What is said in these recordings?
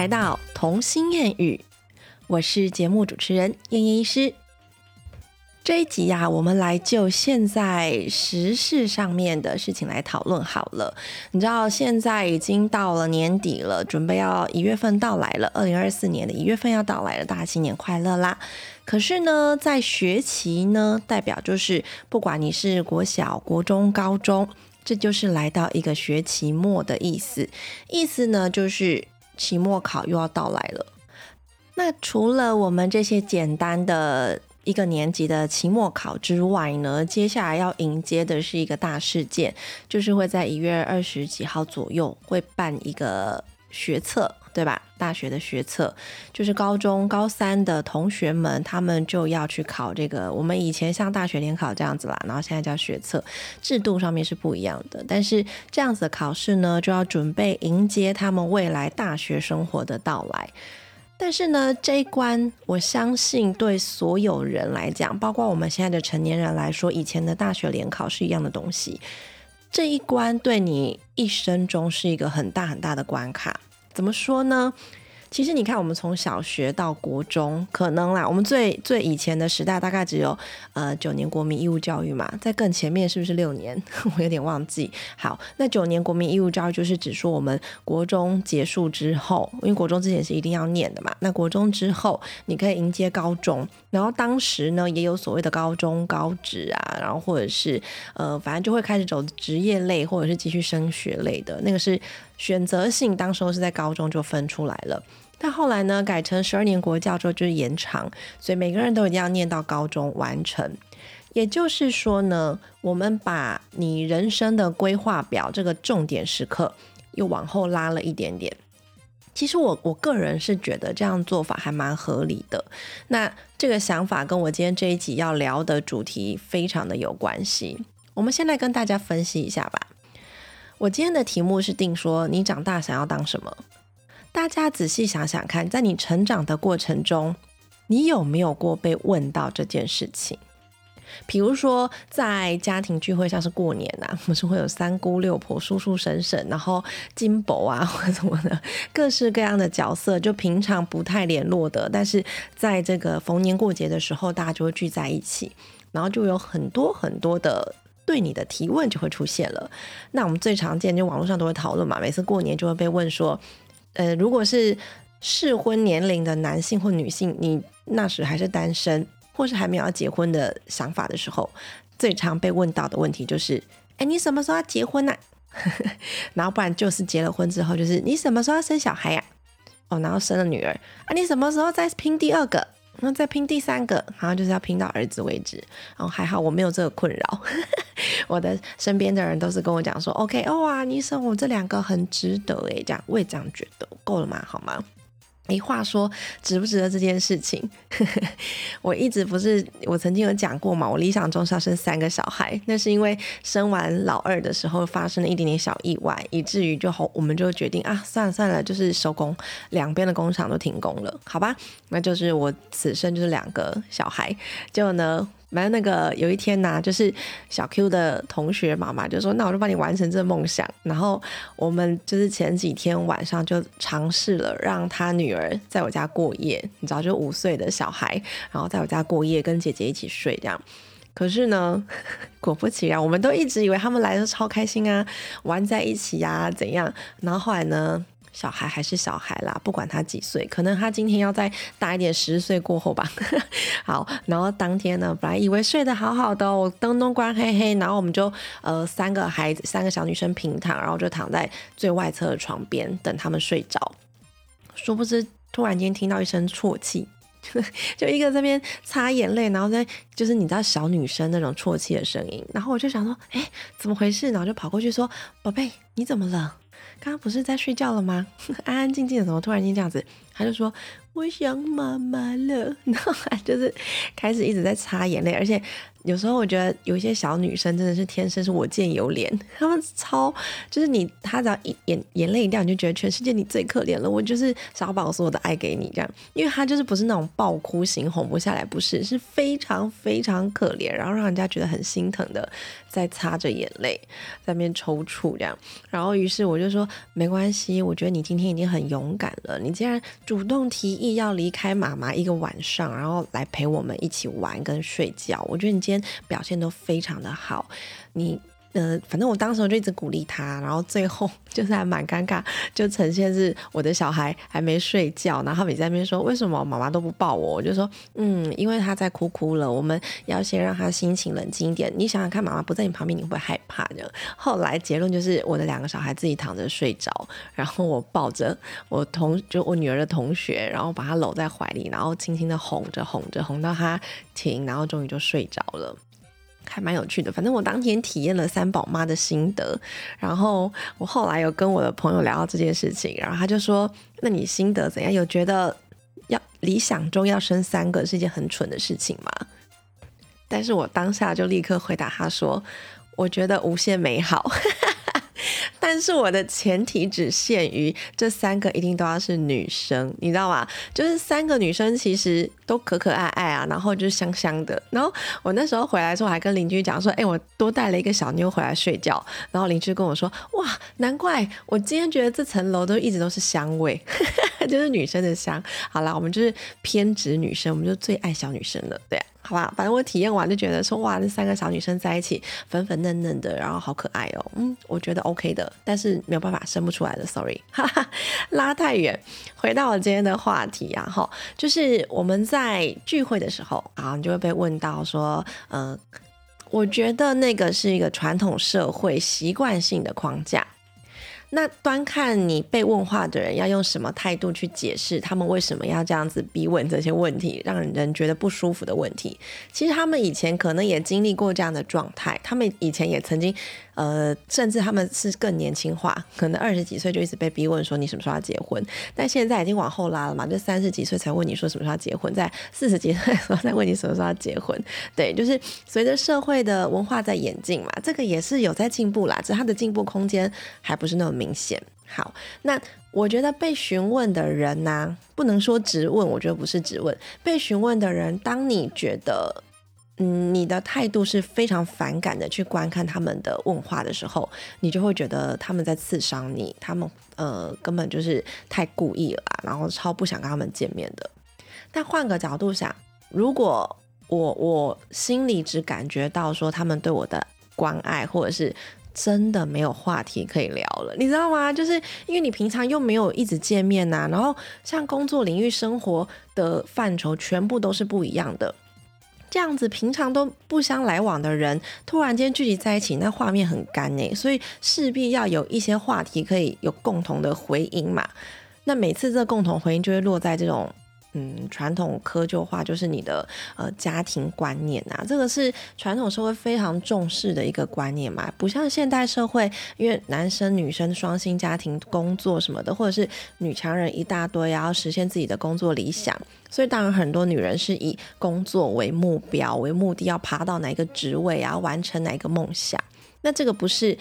来到童心谚语，我是节目主持人燕燕医师。这一集呀，我们来就现在时事上面的事情来讨论好了。你知道现在已经到了年底了，准备要一月份到来了，二零二四年的一月份要到来了，大家新年快乐啦！可是呢，在学期呢，代表就是不管你是国小、国中、高中，这就是来到一个学期末的意思。意思呢，就是期末考又要到来了。那除了我们这些简单的一个年级的期末考之外呢，接下来要迎接的是一个大事件，就是会在一月二十几号左右会办一个学测，对吧？大学的学测，就是高中高三的同学们，他们就要去考这个。我们以前像大学联考这样子啦，然后现在叫学测，制度上面是不一样的。但是这样子的考试呢，就要准备迎接他们未来大学生活的到来。但是呢，这一关我相信对所有人来讲，包括我们现在的成年人来说，以前的大学联考是一样的东西。这一关对你一生中是一个很大很大的关卡。怎么说呢？其实你看，我们从小学到国中，可能啦，我们最最以前的时代大概只有呃九年国民义务教育嘛，在更前面是不是六年？我有点忘记。好，那九年国民义务教育就是指说我们国中结束之后，因为国中之前是一定要念的嘛，那国中之后你可以迎接高中，然后当时呢也有所谓的高中高职啊，然后或者是呃反正就会开始走职业类或者是继续升学类的那个是选择性，当时候是在高中就分出来了。但后来呢，改成十二年国教之后就是延长，所以每个人都一定要念到高中完成。也就是说呢，我们把你人生的规划表这个重点时刻又往后拉了一点点。其实我我个人是觉得这样做法还蛮合理的。那这个想法跟我今天这一集要聊的主题非常的有关系。我们先来跟大家分析一下吧。我今天的题目是定说，你长大想要当什么？大家仔细想想看，在你成长的过程中，你有没有过被问到这件事情？比如说，在家庭聚会，像是过年呐，我们是会有三姑六婆、叔叔婶婶，然后金伯啊或者什么的，各式各样的角色，就平常不太联络的，但是在这个逢年过节的时候，大家就会聚在一起，然后就有很多很多的对你的提问就会出现了。那我们最常见就网络上都会讨论嘛，每次过年就会被问说。呃，如果是适婚年龄的男性或女性，你那时还是单身，或是还没有要结婚的想法的时候，最常被问到的问题就是：哎，你什么时候要结婚呢？然后不然就是结了婚之后，就是你什么时候要生小孩呀？哦，然后生了女儿啊，你什么时候再拼第二个？然后再拼第三个，然后就是要拼到儿子为止。然后还好我没有这个困扰，我的身边的人都是跟我讲说：“OK，哇，你生我这两个很值得诶，这样我也这样觉得，够了吗？好吗？”没话说，值不值得这件事情？我一直不是，我曾经有讲过嘛，我理想中是要生三个小孩，那是因为生完老二的时候发生了一点点小意外，以至于就好，我们就决定啊，算了算了，就是收工，两边的工厂都停工了，好吧？那就是我此生就是两个小孩，结果呢？反正那个有一天呢，就是小 Q 的同学妈妈就说：“那我就帮你完成这个梦想。”然后我们就是前几天晚上就尝试了，让他女儿在我家过夜。你知道，就五岁的小孩，然后在我家过夜，跟姐姐一起睡这样。可是呢，果不其然，我们都一直以为他们来的超开心啊，玩在一起呀，怎样？然后后来呢？小孩还是小孩啦，不管他几岁，可能他今天要再大一点，十岁过后吧。好，然后当天呢，本来以为睡得好好的，我灯都关黑黑，然后我们就呃三个孩子，三个小女生平躺，然后就躺在最外侧的床边等他们睡着。殊不知，突然间听到一声啜泣，就一个这边擦眼泪，然后在就是你知道小女生那种啜泣的声音，然后我就想说，哎，怎么回事？然后就跑过去说，宝贝，你怎么了？刚刚不是在睡觉了吗？安安静静的，怎么突然间这样子？他就说我想妈妈了，然后他就是开始一直在擦眼泪，而且。有时候我觉得有一些小女生真的是天生是我见犹怜，她们超就是你，她只要一眼眼泪一掉，你就觉得全世界你最可怜了。我就是想要把我所有的爱给你这样，因为她就是不是那种爆哭型哄不下来，不是，是非常非常可怜，然后让人家觉得很心疼的，在擦着眼泪，在那边抽搐这样。然后于是我就说没关系，我觉得你今天已经很勇敢了，你竟然主动提意要离开妈妈一个晚上，然后来陪我们一起玩跟睡觉，我觉得你今天。表现都非常的好，你呃，反正我当时就一直鼓励他，然后最后 就是还蛮尴尬，就呈现是我的小孩还没睡觉，然后你在那边说为什么妈妈都不抱我，我就说嗯，因为他在哭哭了，我们要先让他心情冷静一点。你想想看，妈妈不在你旁边，你会不会害怕的？后来结论就是我的两个小孩自己躺着睡着，然后我抱着我同就我女儿的同学，然后把她搂在怀里，然后轻轻的哄着哄着哄到他停，然后终于就睡着了。还蛮有趣的，反正我当天体验了三宝妈的心得，然后我后来有跟我的朋友聊到这件事情，然后他就说：“那你心得怎样？有觉得要理想中要生三个是一件很蠢的事情吗？”但是我当下就立刻回答他说：“我觉得无限美好。”但是我的前提只限于这三个一定都要是女生，你知道吗？就是三个女生其实都可可爱爱啊，然后就是香香的。然后我那时候回来的时候，还跟邻居讲说：“哎，我多带了一个小妞回来睡觉。”然后邻居跟我说：“哇，难怪我今天觉得这层楼都一直都是香味，就是女生的香。”好了，我们就是偏执女生，我们就最爱小女生了，对。好吧，反正我体验完就觉得说哇，这三个小女生在一起粉粉嫩嫩的，然后好可爱哦。嗯，我觉得 OK 的，但是没有办法生不出来的，sorry，哈哈，拉太远。回到我今天的话题啊，哈，就是我们在聚会的时候啊，你就会被问到说，嗯，我觉得那个是一个传统社会习惯性的框架。那端看你被问话的人要用什么态度去解释他们为什么要这样子逼问这些问题，让人觉得不舒服的问题。其实他们以前可能也经历过这样的状态，他们以前也曾经。呃，甚至他们是更年轻化，可能二十几岁就一直被逼问说你什么时候要结婚，但现在已经往后拉了嘛，就三十几岁才问你说什么时候要结婚，在四十几岁的时候再问你什么时候要结婚。对，就是随着社会的文化在演进嘛，这个也是有在进步啦，只是它的进步空间还不是那么明显。好，那我觉得被询问的人呢，不能说直问，我觉得不是直问，被询问的人，当你觉得。嗯，你的态度是非常反感的，去观看他们的问话的时候，你就会觉得他们在刺伤你，他们呃根本就是太故意了，然后超不想跟他们见面的。但换个角度想，如果我我心里只感觉到说他们对我的关爱，或者是真的没有话题可以聊了，你知道吗？就是因为你平常又没有一直见面呐，然后像工作领域、生活的范畴全部都是不一样的。这样子平常都不相来往的人，突然间聚集在一起，那画面很干诶，所以势必要有一些话题可以有共同的回音嘛。那每次这共同回音就会落在这种。嗯，传统窠臼化就是你的呃家庭观念啊，这个是传统社会非常重视的一个观念嘛，不像现代社会，因为男生女生双薪家庭工作什么的，或者是女强人一大堆，然后实现自己的工作理想，所以当然很多女人是以工作为目标为目的，要爬到哪个职位啊，完成哪个梦想，那这个不是。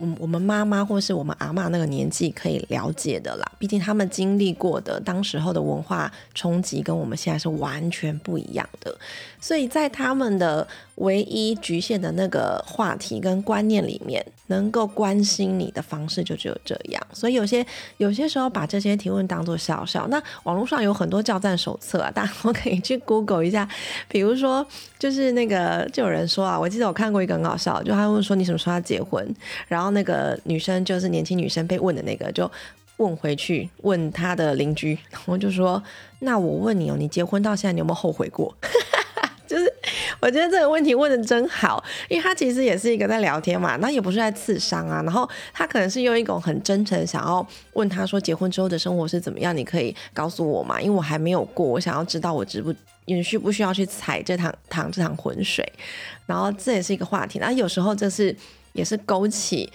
嗯，我们妈妈或是我们阿妈那个年纪可以了解的啦，毕竟他们经历过的当时候的文化冲击跟我们现在是完全不一样的，所以在他们的唯一局限的那个话题跟观念里面，能够关心你的方式就只有这样。所以有些有些时候把这些提问当做笑笑。那网络上有很多教战手册啊，大家都可以去 Google 一下。比如说，就是那个就有人说啊，我记得我看过一个很搞笑，就他问说你什么时候要结婚，然后。那个女生就是年轻女生被问的那个，就问回去问他的邻居，然后就说：“那我问你哦，你结婚到现在你有没有后悔过？” 就是我觉得这个问题问的真好，因为他其实也是一个在聊天嘛，那也不是在刺伤啊。然后他可能是用一种很真诚想要问他说：“结婚之后的生活是怎么样？你可以告诉我嘛？因为我还没有过，我想要知道我值不也需不需要去踩这趟趟这趟浑水。”然后这也是一个话题。那有时候这是。也是勾起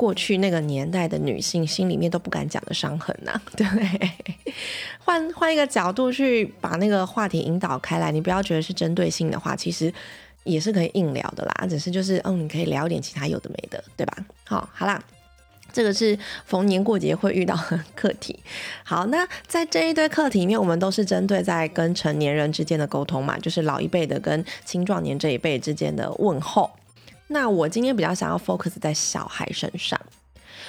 过去那个年代的女性心里面都不敢讲的伤痕呐，对不对？换换一个角度去把那个话题引导开来，你不要觉得是针对性的话，其实也是可以硬聊的啦，只是就是嗯，你可以聊点其他有的没的，对吧？好，好啦。这个是逢年过节会遇到的课题。好，那在这一堆课题里面，我们都是针对在跟成年人之间的沟通嘛，就是老一辈的跟青壮年这一辈之间的问候。那我今天比较想要 focus 在小孩身上。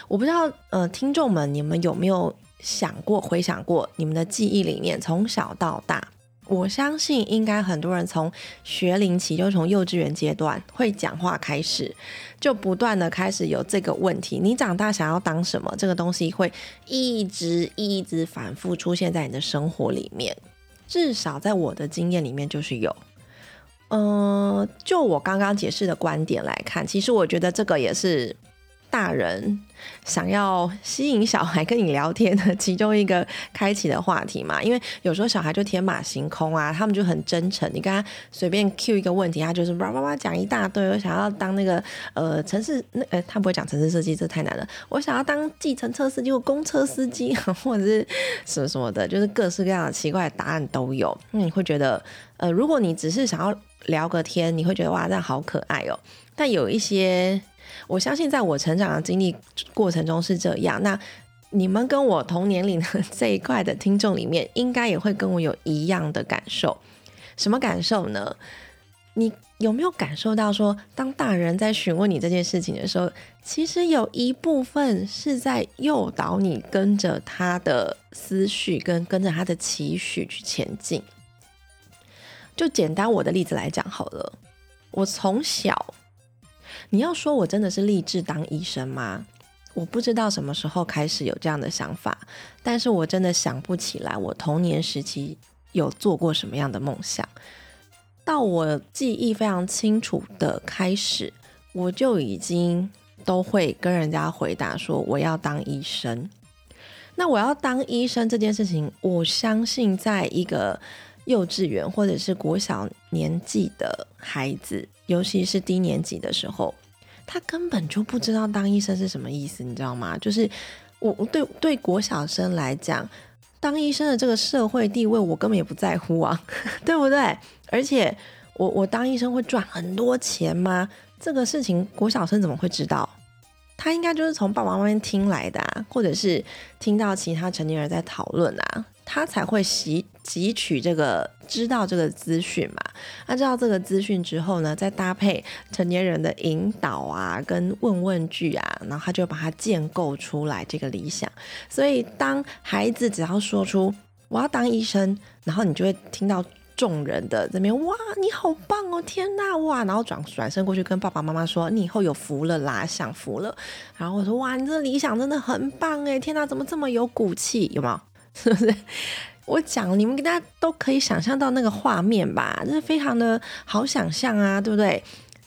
我不知道，呃，听众们，你们有没有想过、回想过，你们的记忆里面，从小到大？我相信应该很多人从学龄期，就从幼稚园阶段会讲话开始，就不断的开始有这个问题：你长大想要当什么？这个东西会一直一直反复出现在你的生活里面。至少在我的经验里面，就是有。嗯，就我刚刚解释的观点来看，其实我觉得这个也是。大人想要吸引小孩跟你聊天的其中一个开启的话题嘛，因为有时候小孩就天马行空啊，他们就很真诚。你跟他随便 Q 一个问题，他就是叭叭叭讲一大堆。我想要当那个呃城市那呃，他不会讲城市设计，这太难了。我想要当计程车司机或公车司机，或者是什么什么的，就是各式各样的奇怪的答案都有。那你会觉得呃，如果你只是想要聊个天，你会觉得哇，这样好可爱哦。但有一些。我相信，在我成长的经历过程中是这样。那你们跟我同年龄的这一块的听众里面，应该也会跟我有一样的感受。什么感受呢？你有没有感受到说，当大人在询问你这件事情的时候，其实有一部分是在诱导你跟着他的思绪，跟跟着他的期许去前进。就简单我的例子来讲好了，我从小。你要说我真的是立志当医生吗？我不知道什么时候开始有这样的想法，但是我真的想不起来我童年时期有做过什么样的梦想。到我记忆非常清楚的开始，我就已经都会跟人家回答说我要当医生。那我要当医生这件事情，我相信在一个。幼稚园或者是国小年纪的孩子，尤其是低年级的时候，他根本就不知道当医生是什么意思，你知道吗？就是我对对国小生来讲，当医生的这个社会地位，我根本也不在乎啊，对不对？而且我我当医生会赚很多钱吗？这个事情国小生怎么会知道？他应该就是从爸爸妈妈听来的，或者是听到其他成年人在讨论啊。他才会习汲取这个知道这个资讯嘛？那知道这个资讯之后呢，再搭配成年人的引导啊，跟问问句啊，然后他就把它建构出来这个理想。所以当孩子只要说出我要当医生，然后你就会听到众人的这边哇，你好棒哦，天哪哇，然后转转身过去跟爸爸妈妈说，你以后有福了啦，享福了。然后我说哇，你这个理想真的很棒哎，天哪，怎么这么有骨气？有没有？是不是？我讲，你们大家都可以想象到那个画面吧？这是非常的好想象啊，对不对？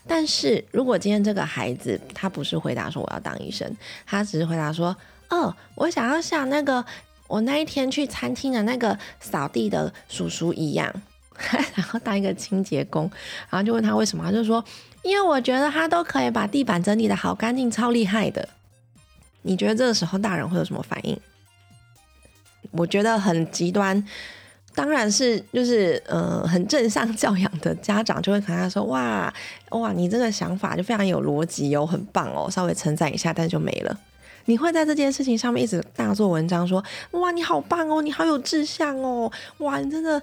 但是如果今天这个孩子他不是回答说我要当医生，他只是回答说，哦，我想要像那个我那一天去餐厅的那个扫地的叔叔一样，然后当一个清洁工，然后就问他为什么，他就说，因为我觉得他都可以把地板整理的好干净，超厉害的。你觉得这个时候大人会有什么反应？我觉得很极端，当然是就是呃很正向教养的家长就会跟他说哇哇你这个想法就非常有逻辑哦，很棒哦，稍微称赞一下，但就没了。你会在这件事情上面一直大做文章，说哇你好棒哦，你好有志向哦，哇你真的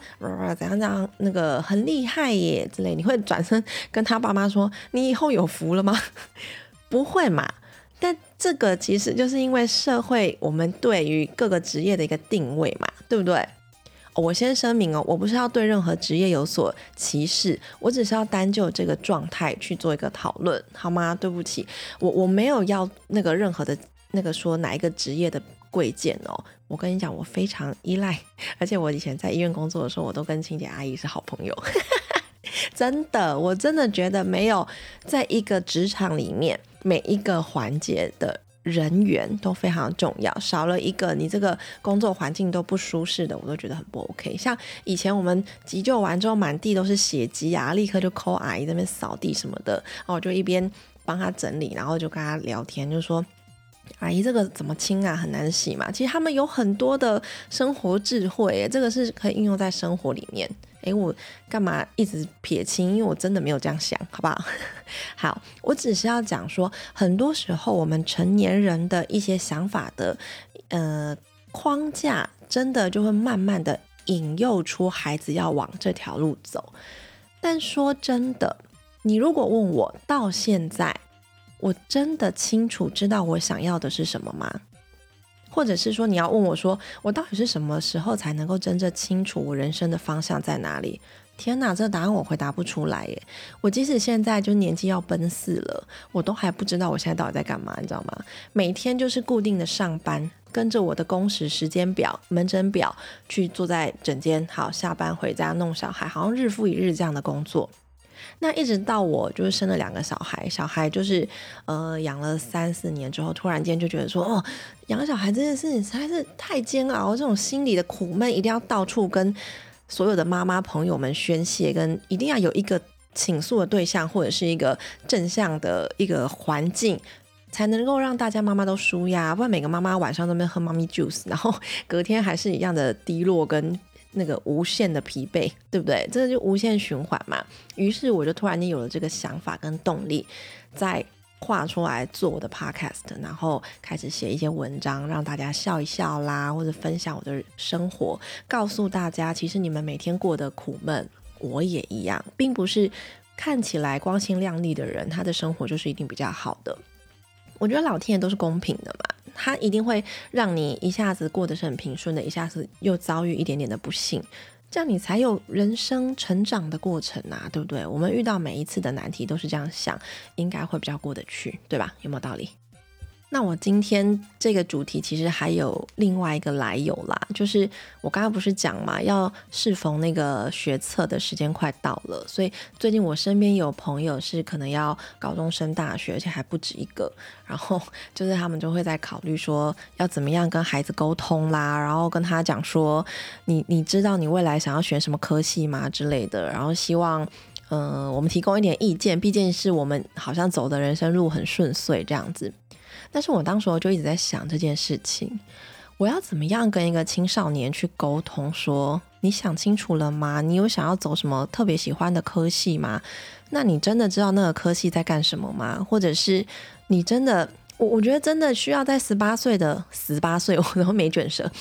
怎样怎样那个很厉害耶之类。你会转身跟他爸妈说你以后有福了吗？不会嘛。但这个其实就是因为社会我们对于各个职业的一个定位嘛，对不对？我先声明哦，我不是要对任何职业有所歧视，我只是要单就这个状态去做一个讨论，好吗？对不起，我我没有要那个任何的那个说哪一个职业的贵贱哦。我跟你讲，我非常依赖，而且我以前在医院工作的时候，我都跟清洁阿姨是好朋友，真的，我真的觉得没有在一个职场里面。每一个环节的人员都非常重要，少了一个，你这个工作环境都不舒适的，我都觉得很不 OK。像以前我们急救完之后，满地都是血迹啊，立刻就 call 阿姨那边扫地什么的，然后我就一边帮他整理，然后就跟他聊天，就说阿姨这个怎么清啊？很难洗嘛。其实他们有很多的生活智慧，这个是可以应用在生活里面。诶，我干嘛一直撇清？因为我真的没有这样想，好不好？好，我只是要讲说，很多时候我们成年人的一些想法的呃框架，真的就会慢慢的引诱出孩子要往这条路走。但说真的，你如果问我到现在。我真的清楚知道我想要的是什么吗？或者是说你要问我说，我到底是什么时候才能够真正清楚我人生的方向在哪里？天哪，这个答案我回答不出来耶！我即使现在就年纪要奔四了，我都还不知道我现在到底在干嘛，你知道吗？每天就是固定的上班，跟着我的工时时间表、门诊表去坐在诊间，好下班回家弄小孩，好像日复一日这样的工作。那一直到我就是生了两个小孩，小孩就是呃养了三四年之后，突然间就觉得说，哦，养小孩这件事情实在是太煎熬，这种心里的苦闷一定要到处跟所有的妈妈朋友们宣泄，跟一定要有一个倾诉的对象，或者是一个正向的一个环境，才能够让大家妈妈都舒压，不然每个妈妈晚上都没喝妈咪 juice，然后隔天还是一样的低落跟。那个无限的疲惫，对不对？这就无限循环嘛。于是我就突然间有了这个想法跟动力，再画出来做我的 podcast，然后开始写一些文章，让大家笑一笑啦，或者分享我的生活，告诉大家，其实你们每天过得苦闷，我也一样，并不是看起来光鲜亮丽的人，他的生活就是一定比较好的。我觉得老天爷都是公平的嘛。它一定会让你一下子过得是很平顺的，一下子又遭遇一点点的不幸，这样你才有人生成长的过程啊，对不对？我们遇到每一次的难题都是这样想，应该会比较过得去，对吧？有没有道理？那我今天这个主题其实还有另外一个来由啦，就是我刚刚不是讲嘛，要适逢那个学测的时间快到了，所以最近我身边有朋友是可能要高中升大学，而且还不止一个，然后 就是他们就会在考虑说要怎么样跟孩子沟通啦，然后跟他讲说你你知道你未来想要选什么科系吗之类的，然后希望嗯我们提供一点意见，毕竟是我们好像走的人生路很顺遂这样子。但是我当时候就一直在想这件事情，我要怎么样跟一个青少年去沟通？说你想清楚了吗？你有想要走什么特别喜欢的科系吗？那你真的知道那个科系在干什么吗？或者是你真的，我我觉得真的需要在十八岁的十八岁，我都没卷舌，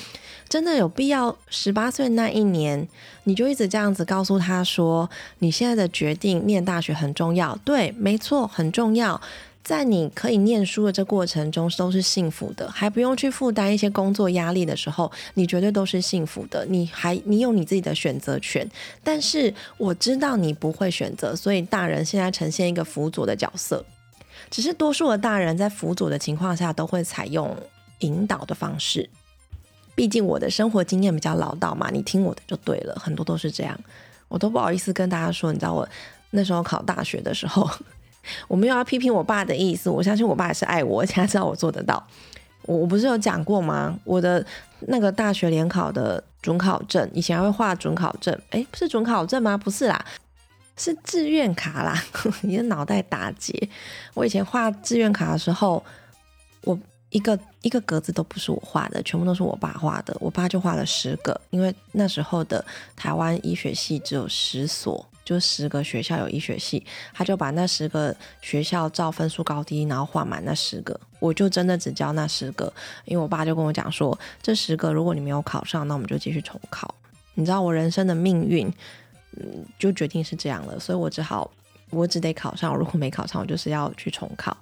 真的有必要十八岁那一年你就一直这样子告诉他说，你现在的决定念大学很重要，对，没错，很重要。在你可以念书的这过程中都是幸福的，还不用去负担一些工作压力的时候，你绝对都是幸福的。你还你有你自己的选择权，但是我知道你不会选择，所以大人现在呈现一个辅佐的角色。只是多数的大人在辅佐的情况下，都会采用引导的方式。毕竟我的生活经验比较老道嘛，你听我的就对了。很多都是这样，我都不好意思跟大家说。你知道我那时候考大学的时候。我没有要批评我爸的意思，我相信我爸也是爱我，他知道我做得到。我我不是有讲过吗？我的那个大学联考的准考证，以前还会画准考证，哎，不是准考证吗？不是啦，是志愿卡啦。你的脑袋打结。我以前画志愿卡的时候，我一个一个格子都不是我画的，全部都是我爸画的。我爸就画了十个，因为那时候的台湾医学系只有十所。就十个学校有医学系，他就把那十个学校照分数高低，然后画满那十个。我就真的只教那十个，因为我爸就跟我讲说，这十个如果你没有考上，那我们就继续重考。你知道我人生的命运，嗯，就决定是这样了，所以我只好，我只得考上。如果没考上，我就是要去重考。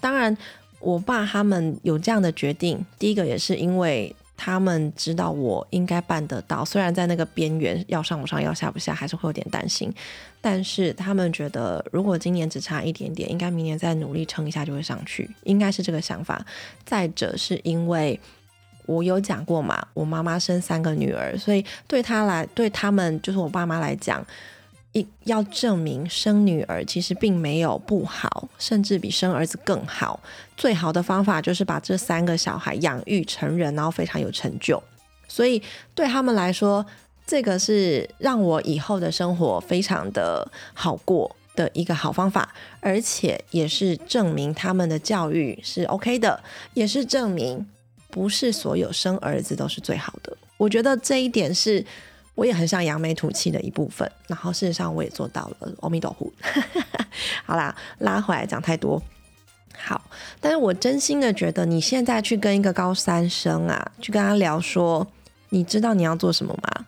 当然，我爸他们有这样的决定，第一个也是因为。他们知道我应该办得到，虽然在那个边缘要上不上要下不下，还是会有点担心。但是他们觉得，如果今年只差一点点，应该明年再努力撑一下就会上去，应该是这个想法。再者是因为我有讲过嘛，我妈妈生三个女儿，所以对她来，对他们就是我爸妈来讲。要证明生女儿其实并没有不好，甚至比生儿子更好。最好的方法就是把这三个小孩养育成人，然后非常有成就。所以对他们来说，这个是让我以后的生活非常的好过。的一个好方法，而且也是证明他们的教育是 OK 的，也是证明不是所有生儿子都是最好的。我觉得这一点是我也很想扬眉吐气的一部分，然后事实上我也做到了。阿弥陀佛。好啦，拉回来讲太多。好，但是我真心的觉得，你现在去跟一个高三生啊，去跟他聊说，你知道你要做什么吗？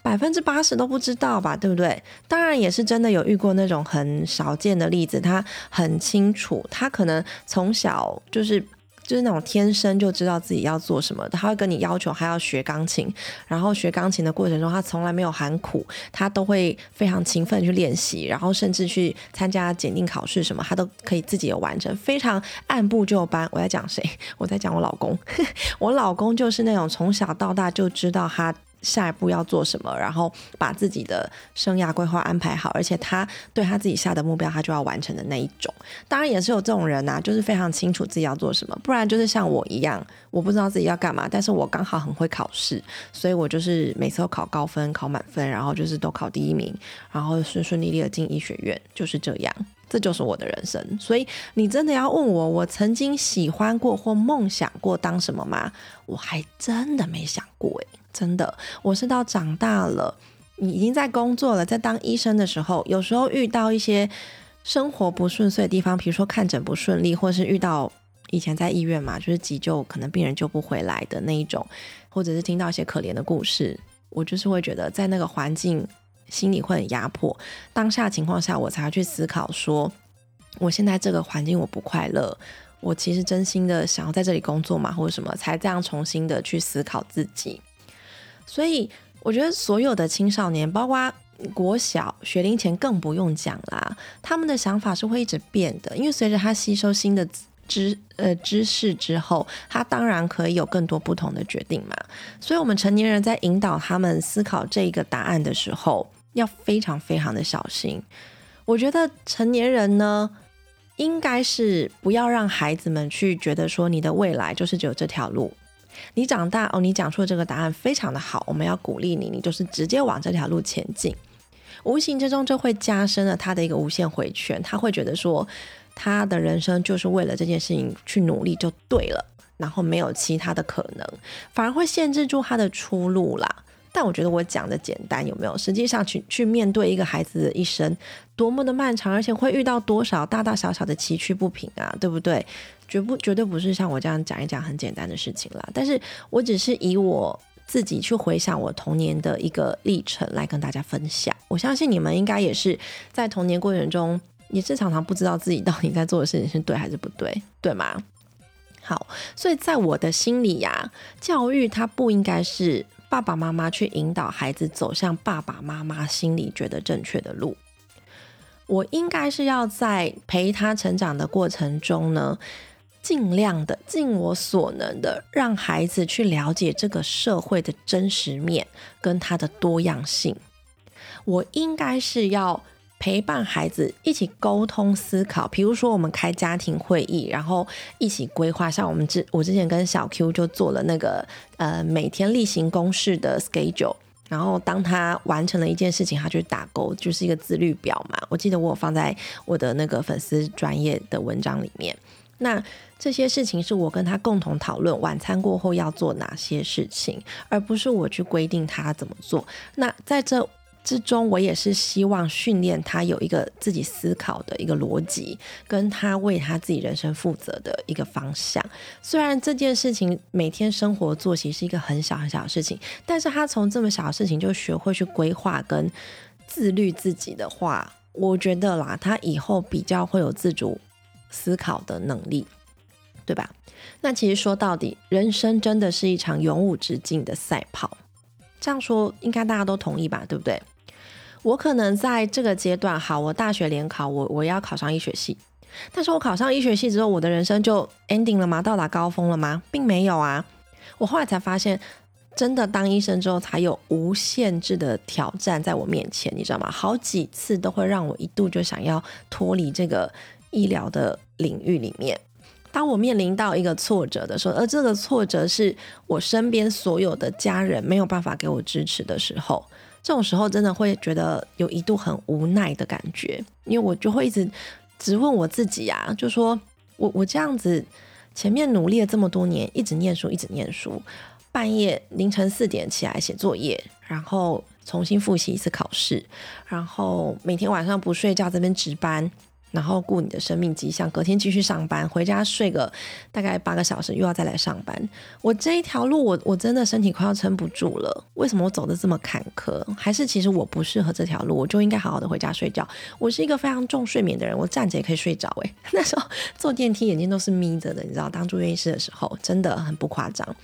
百分之八十都不知道吧，对不对？当然也是真的有遇过那种很少见的例子，他很清楚，他可能从小就是。就是那种天生就知道自己要做什么，他会跟你要求还要学钢琴，然后学钢琴的过程中，他从来没有喊苦，他都会非常勤奋去练习，然后甚至去参加检定考试什么，他都可以自己有完成，非常按部就班。我在讲谁？我在讲我老公，我老公就是那种从小到大就知道他。下一步要做什么，然后把自己的生涯规划安排好，而且他对他自己下的目标，他就要完成的那一种。当然也是有这种人呐，就是非常清楚自己要做什么，不然就是像我一样，我不知道自己要干嘛，但是我刚好很会考试，所以我就是每次都考高分、考满分，然后就是都考第一名，然后顺顺利利的进医学院，就是这样。这就是我的人生。所以你真的要问我，我曾经喜欢过或梦想过当什么吗？我还真的没想过诶。真的，我是到长大了，已经在工作了，在当医生的时候，有时候遇到一些生活不顺遂的地方，比如说看诊不顺利，或是遇到以前在医院嘛，就是急救可能病人救不回来的那一种，或者是听到一些可怜的故事，我就是会觉得在那个环境心里会很压迫。当下情况下，我才去思考说，我现在这个环境我不快乐，我其实真心的想要在这里工作嘛，或者什么，才这样重新的去思考自己。所以我觉得所有的青少年，包括国小学龄前更不用讲啦，他们的想法是会一直变的，因为随着他吸收新的知呃知识之后，他当然可以有更多不同的决定嘛。所以，我们成年人在引导他们思考这个答案的时候，要非常非常的小心。我觉得成年人呢，应该是不要让孩子们去觉得说你的未来就是只有这条路。你长大哦，你讲出的这个答案非常的好，我们要鼓励你，你就是直接往这条路前进，无形之中就会加深了他的一个无限回圈，他会觉得说他的人生就是为了这件事情去努力就对了，然后没有其他的可能，反而会限制住他的出路啦。但我觉得我讲的简单有没有？实际上去去面对一个孩子的一生多么的漫长，而且会遇到多少大大小小的崎岖不平啊，对不对？绝不绝对不是像我这样讲一讲很简单的事情啦。但是我只是以我自己去回想我童年的一个历程来跟大家分享。我相信你们应该也是在童年过程中也是常常不知道自己到底在做的事情是对还是不对，对吗？好，所以在我的心里呀，教育它不应该是爸爸妈妈去引导孩子走向爸爸妈妈心里觉得正确的路。我应该是要在陪他成长的过程中呢。尽量的，尽我所能的，让孩子去了解这个社会的真实面跟它的多样性。我应该是要陪伴孩子一起沟通思考，比如说我们开家庭会议，然后一起规划。像我们之我之前跟小 Q 就做了那个呃每天例行公事的 schedule，然后当他完成了一件事情，他就打勾，就是一个自律表嘛。我记得我有放在我的那个粉丝专业的文章里面。那这些事情是我跟他共同讨论，晚餐过后要做哪些事情，而不是我去规定他怎么做。那在这之中，我也是希望训练他有一个自己思考的一个逻辑，跟他为他自己人生负责的一个方向。虽然这件事情每天生活作息是一个很小很小的事情，但是他从这么小的事情就学会去规划跟自律自己的话，我觉得啦，他以后比较会有自主。思考的能力，对吧？那其实说到底，人生真的是一场永无止境的赛跑。这样说应该大家都同意吧？对不对？我可能在这个阶段，好，我大学联考，我我要考上医学系。但是我考上医学系之后，我的人生就 ending 了吗？到达高峰了吗？并没有啊。我后来才发现，真的当医生之后，才有无限制的挑战在我面前，你知道吗？好几次都会让我一度就想要脱离这个。医疗的领域里面，当我面临到一个挫折的时候，而这个挫折是我身边所有的家人没有办法给我支持的时候，这种时候真的会觉得有一度很无奈的感觉，因为我就会一直直问我自己啊，就说我我这样子前面努力了这么多年，一直念书，一直念书，半夜凌晨四点起来写作业，然后重新复习一次考试，然后每天晚上不睡觉这边值班。然后顾你的生命迹象，隔天继续上班，回家睡个大概八个小时，又要再来上班。我这一条路，我我真的身体快要撑不住了。为什么我走的这么坎坷？还是其实我不适合这条路，我就应该好好的回家睡觉。我是一个非常重睡眠的人，我站着也可以睡着。诶，那时候坐电梯眼睛都是眯着的，你知道，当住院医师的时候真的很不夸张。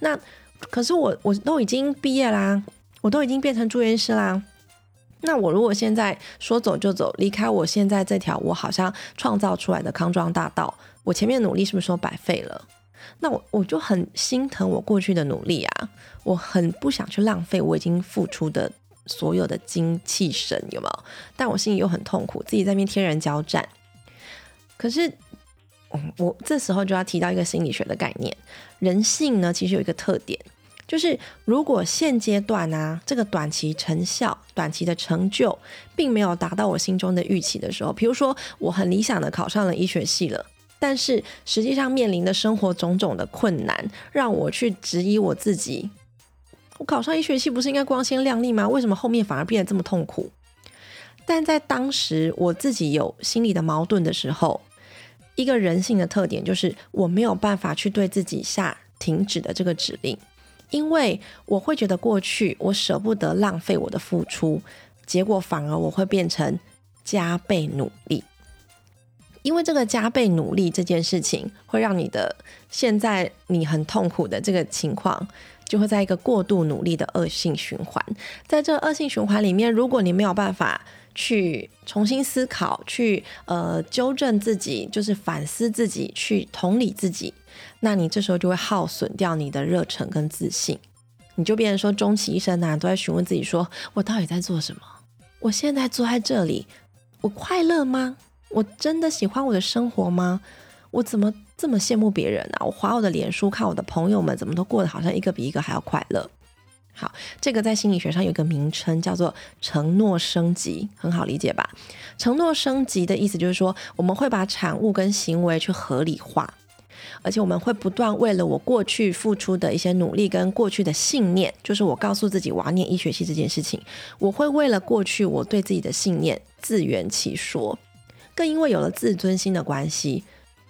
那可是我我都已经毕业啦，我都已经变成住院师啦。那我如果现在说走就走，离开我现在这条我好像创造出来的康庄大道，我前面努力是不是说白费了？那我我就很心疼我过去的努力啊，我很不想去浪费我已经付出的所有的精气神，有没有？但我心里又很痛苦，自己在那边天人交战。可是，我这时候就要提到一个心理学的概念，人性呢其实有一个特点。就是如果现阶段呢，这个短期成效、短期的成就，并没有达到我心中的预期的时候，比如说我很理想的考上了医学系了，但是实际上面临的生活种种的困难，让我去质疑我自己：我考上医学系不是应该光鲜亮丽吗？为什么后面反而变得这么痛苦？但在当时我自己有心理的矛盾的时候，一个人性的特点就是我没有办法去对自己下停止的这个指令。因为我会觉得过去我舍不得浪费我的付出，结果反而我会变成加倍努力。因为这个加倍努力这件事情，会让你的现在你很痛苦的这个情况，就会在一个过度努力的恶性循环。在这恶性循环里面，如果你没有办法去重新思考，去呃纠正自己，就是反思自己，去同理自己。那你这时候就会耗损掉你的热忱跟自信，你就变成说终其一生呐都在询问自己：说我到底在做什么？我现在坐在这里，我快乐吗？我真的喜欢我的生活吗？我怎么这么羡慕别人啊？我划我的脸书，看我的朋友们怎么都过得好像一个比一个还要快乐。好，这个在心理学上有一个名称叫做承诺升级，很好理解吧？承诺升级的意思就是说，我们会把产物跟行为去合理化。而且我们会不断为了我过去付出的一些努力跟过去的信念，就是我告诉自己我要念医学系这件事情，我会为了过去我对自己的信念自圆其说。更因为有了自尊心的关系，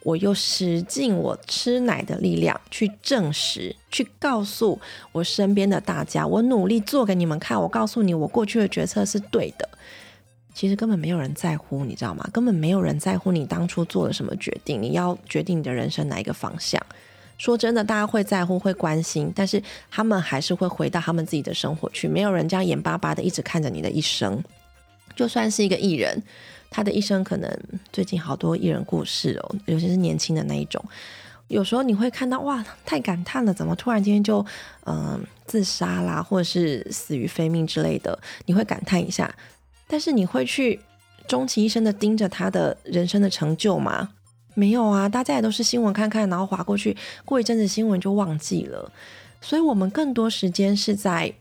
我又使尽我吃奶的力量去证实，去告诉我身边的大家，我努力做给你们看，我告诉你我过去的决策是对的。其实根本没有人在乎，你知道吗？根本没有人在乎你当初做了什么决定，你要决定你的人生哪一个方向。说真的，大家会在乎、会关心，但是他们还是会回到他们自己的生活去。没有人这样眼巴巴的一直看着你的一生。就算是一个艺人，他的一生可能最近好多艺人过世哦，尤其是年轻的那一种。有时候你会看到哇，太感叹了，怎么突然间就嗯自杀啦，或者是死于非命之类的，你会感叹一下。但是你会去终其一生的盯着他的人生的成就吗？没有啊，大家也都是新闻看看，然后划过去，过一阵子新闻就忘记了。所以，我们更多时间是在，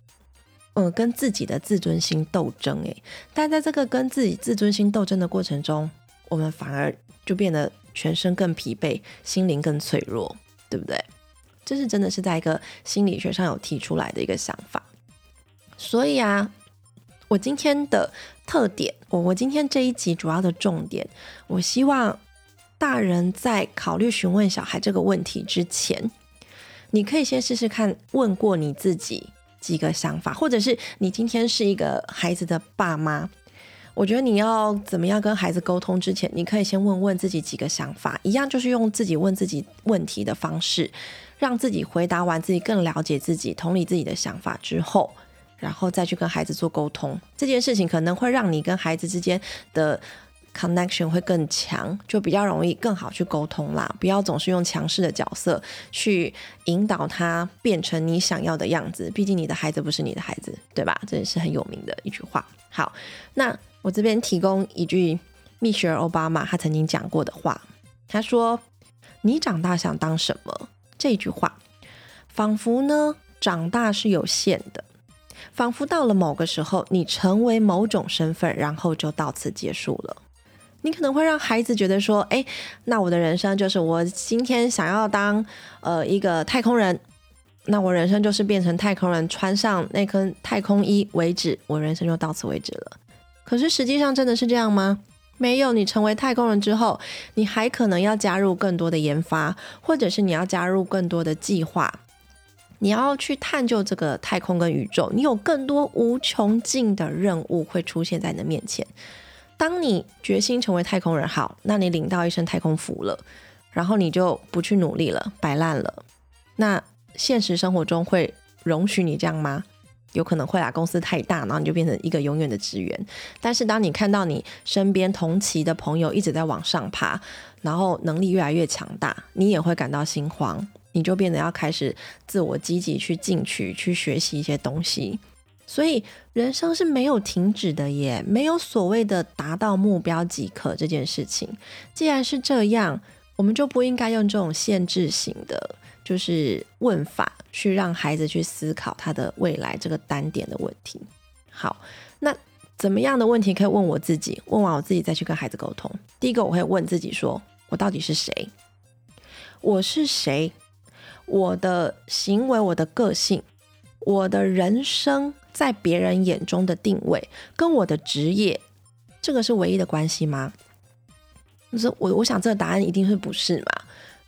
呃，跟自己的自尊心斗争。诶，但在这个跟自己自尊心斗争的过程中，我们反而就变得全身更疲惫，心灵更脆弱，对不对？这是真的是在一个心理学上有提出来的一个想法。所以啊。我今天的特点，我我今天这一集主要的重点，我希望大人在考虑询问小孩这个问题之前，你可以先试试看问过你自己几个想法，或者是你今天是一个孩子的爸妈，我觉得你要怎么样跟孩子沟通之前，你可以先问问自己几个想法，一样就是用自己问自己问题的方式，让自己回答完自己更了解自己，同理自己的想法之后。然后再去跟孩子做沟通，这件事情可能会让你跟孩子之间的 connection 会更强，就比较容易更好去沟通啦。不要总是用强势的角色去引导他变成你想要的样子，毕竟你的孩子不是你的孩子，对吧？这也是很有名的一句话。好，那我这边提供一句蜜雪儿奥巴马他曾经讲过的话，他说：“你长大想当什么？”这句话仿佛呢，长大是有限的。仿佛到了某个时候，你成为某种身份，然后就到此结束了。你可能会让孩子觉得说：“哎，那我的人生就是我今天想要当呃一个太空人，那我人生就是变成太空人，穿上那颗太空衣为止，我人生就到此为止了。”可是实际上真的是这样吗？没有，你成为太空人之后，你还可能要加入更多的研发，或者是你要加入更多的计划，你要去探究这个太空跟宇宙，你有更多无穷尽的任务会出现在你的面前。当你决心成为太空人，好，那你领到一身太空服了，然后你就不去努力了，摆烂了。那现实生活中会容许你这样吗？有可能会啊，公司太大，然后你就变成一个永远的职员。但是当你看到你身边同期的朋友一直在往上爬，然后能力越来越强大，你也会感到心慌，你就变得要开始自我积极去进取，去学习一些东西。所以人生是没有停止的耶，没有所谓的达到目标即可这件事情。既然是这样，我们就不应该用这种限制型的，就是问法去让孩子去思考他的未来这个单点的问题。好，那怎么样的问题可以问我自己？问完我自己再去跟孩子沟通。第一个，我会问自己说：我到底是谁？我是谁？我的行为，我的个性，我的人生。在别人眼中的定位跟我的职业，这个是唯一的关系吗？就是我，我想这个答案一定是不是嘛？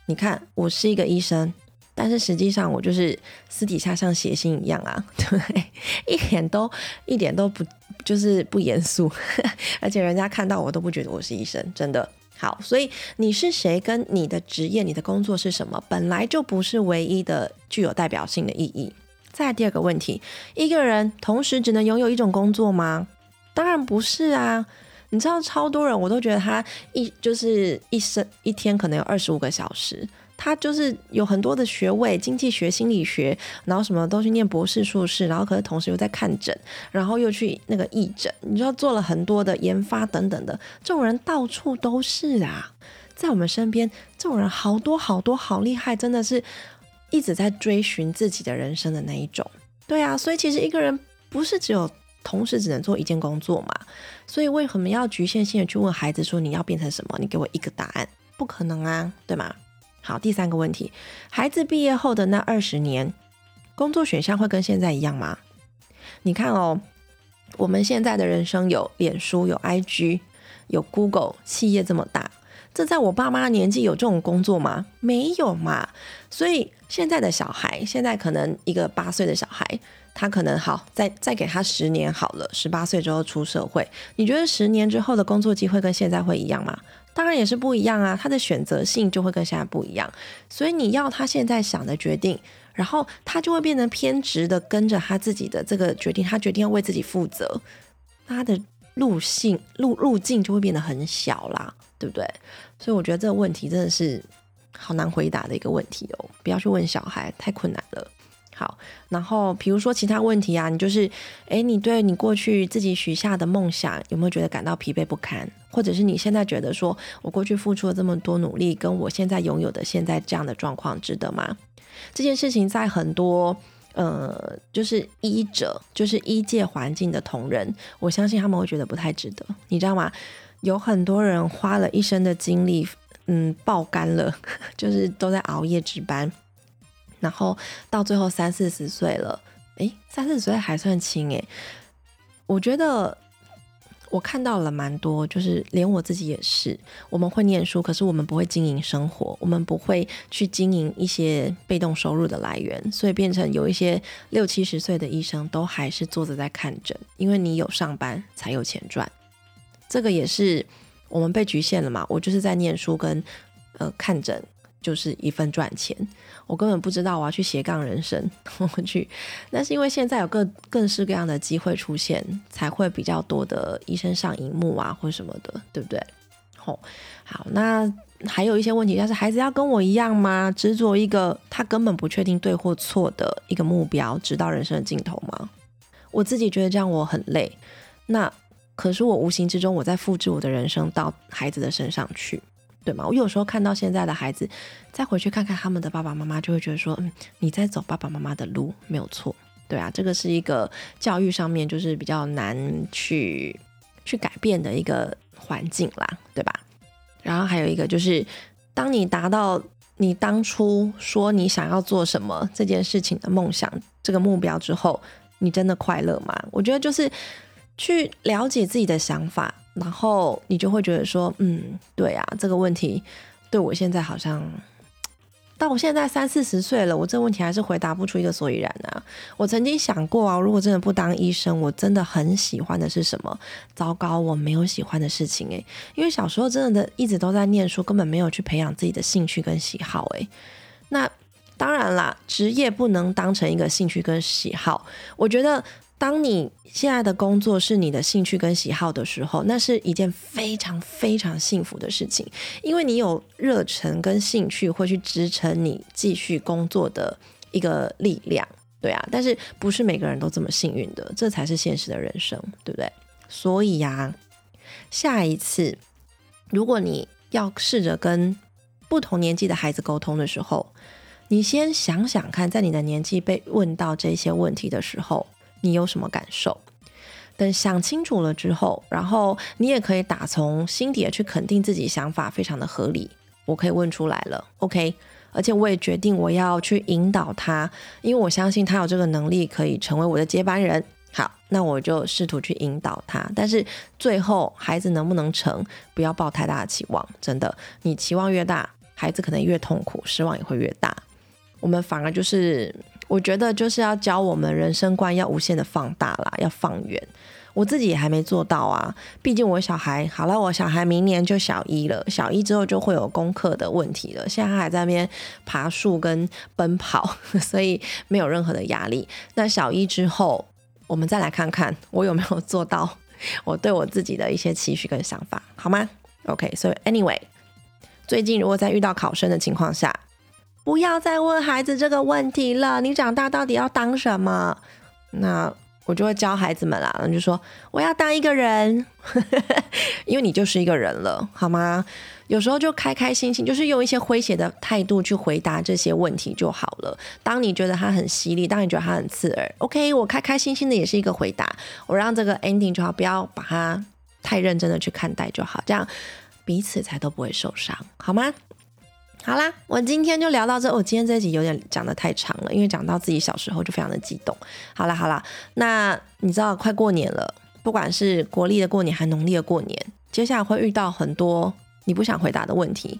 你看，我是一个医生，但是实际上我就是私底下像谐星一样啊，对不对，一点都一点都不就是不严肃，而且人家看到我都不觉得我是医生，真的好。所以你是谁，跟你的职业、你的工作是什么，本来就不是唯一的具有代表性的意义。再第二个问题，一个人同时只能拥有一种工作吗？当然不是啊！你知道超多人，我都觉得他一就是一生一天可能有二十五个小时，他就是有很多的学位，经济学、心理学，然后什么都去念博士、硕士，然后可是同时又在看诊，然后又去那个义诊，你知道做了很多的研发等等的，这种人到处都是啊，在我们身边，这种人好多好多，好厉害，真的是。一直在追寻自己的人生的那一种，对啊，所以其实一个人不是只有同时只能做一件工作嘛，所以为什么要局限性的去问孩子说你要变成什么？你给我一个答案，不可能啊，对吗？好，第三个问题，孩子毕业后的那二十年，工作选项会跟现在一样吗？你看哦，我们现在的人生有脸书、有 IG、有 Google，企业这么大。这在我爸妈年纪有这种工作吗？没有嘛。所以现在的小孩，现在可能一个八岁的小孩，他可能好再再给他十年好了，十八岁之后出社会，你觉得十年之后的工作机会跟现在会一样吗？当然也是不一样啊。他的选择性就会跟现在不一样。所以你要他现在想的决定，然后他就会变成偏执的跟着他自己的这个决定，他决定要为自己负责，他的路径路路径就会变得很小啦。对不对？所以我觉得这个问题真的是好难回答的一个问题哦。不要去问小孩，太困难了。好，然后比如说其他问题啊，你就是，哎，你对你过去自己许下的梦想有没有觉得感到疲惫不堪？或者是你现在觉得说我过去付出了这么多努力，跟我现在拥有的现在这样的状况值得吗？这件事情在很多呃，就是医者，就是医界环境的同仁，我相信他们会觉得不太值得，你知道吗？有很多人花了一生的精力，嗯，爆肝了，就是都在熬夜值班，然后到最后三四十岁了，诶，三四十岁还算轻诶。我觉得我看到了蛮多，就是连我自己也是，我们会念书，可是我们不会经营生活，我们不会去经营一些被动收入的来源，所以变成有一些六七十岁的医生都还是坐着在看诊，因为你有上班才有钱赚。这个也是我们被局限了嘛？我就是在念书跟呃看诊，就是一份赚钱。我根本不知道我要去斜杠人生，我去。那是因为现在有各各式各样的机会出现，才会比较多的医生上荧幕啊，或什么的，对不对？吼，好，那还有一些问题，但是孩子要跟我一样吗？执着一个他根本不确定对或错的一个目标，直到人生的尽头吗？我自己觉得这样我很累。那。可是我无形之中，我在复制我的人生到孩子的身上去，对吗？我有时候看到现在的孩子，再回去看看他们的爸爸妈妈，就会觉得说，嗯，你在走爸爸妈妈的路，没有错。对啊，这个是一个教育上面就是比较难去去改变的一个环境啦，对吧？然后还有一个就是，当你达到你当初说你想要做什么这件事情的梦想这个目标之后，你真的快乐吗？我觉得就是去了解自己的想法，然后你就会觉得说，嗯，对啊，这个问题对我现在好像。到我现在三四十岁了，我这个问题还是回答不出一个所以然啊！我曾经想过啊，如果真的不当医生，我真的很喜欢的是什么？糟糕，我没有喜欢的事情诶，因为小时候真的一直都在念书，根本没有去培养自己的兴趣跟喜好诶。那当然啦，职业不能当成一个兴趣跟喜好，我觉得。当你现在的工作是你的兴趣跟喜好的时候，那是一件非常非常幸福的事情，因为你有热忱跟兴趣会去支撑你继续工作的一个力量，对啊。但是不是每个人都这么幸运的，这才是现实的人生，对不对？所以呀，下一次如果你要试着跟不同年纪的孩子沟通的时候，你先想想看，在你的年纪被问到这些问题的时候。你有什么感受？等想清楚了之后，然后你也可以打从心底去肯定自己想法非常的合理。我可以问出来了，OK？而且我也决定我要去引导他，因为我相信他有这个能力可以成为我的接班人。好，那我就试图去引导他。但是最后孩子能不能成，不要抱太大的期望。真的，你期望越大，孩子可能越痛苦，失望也会越大。我们反而就是。我觉得就是要教我们人生观要无限的放大啦，要放远。我自己也还没做到啊，毕竟我小孩好了，我小孩明年就小一了，小一之后就会有功课的问题了。现在还在那边爬树跟奔跑，所以没有任何的压力。那小一之后，我们再来看看我有没有做到 我对我自己的一些期许跟想法，好吗？OK，所以 anyway，最近如果在遇到考生的情况下。不要再问孩子这个问题了。你长大到底要当什么？那我就会教孩子们啦，就说我要当一个人，因为你就是一个人了，好吗？有时候就开开心心，就是用一些诙谐的态度去回答这些问题就好了。当你觉得他很犀利，当你觉得他很刺耳，OK，我开开心心的也是一个回答。我让这个 ending 就好，不要把它太认真的去看待就好，这样彼此才都不会受伤，好吗？好啦，我今天就聊到这。我今天这一集有点讲的太长了，因为讲到自己小时候就非常的激动。好啦好啦，那你知道快过年了，不管是国历的过年还农历的过年，接下来会遇到很多你不想回答的问题。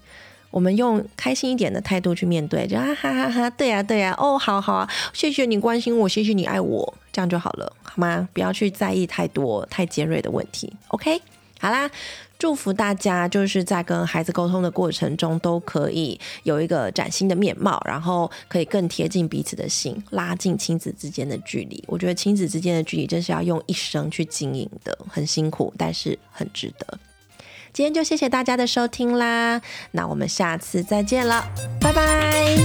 我们用开心一点的态度去面对，就啊哈哈哈，对呀对呀，哦好好啊，谢谢你关心我，谢谢你爱我，这样就好了，好吗？不要去在意太多太尖锐的问题。OK，好啦。祝福大家，就是在跟孩子沟通的过程中，都可以有一个崭新的面貌，然后可以更贴近彼此的心，拉近亲子之间的距离。我觉得亲子之间的距离，真是要用一生去经营的，很辛苦，但是很值得。今天就谢谢大家的收听啦，那我们下次再见了，拜拜。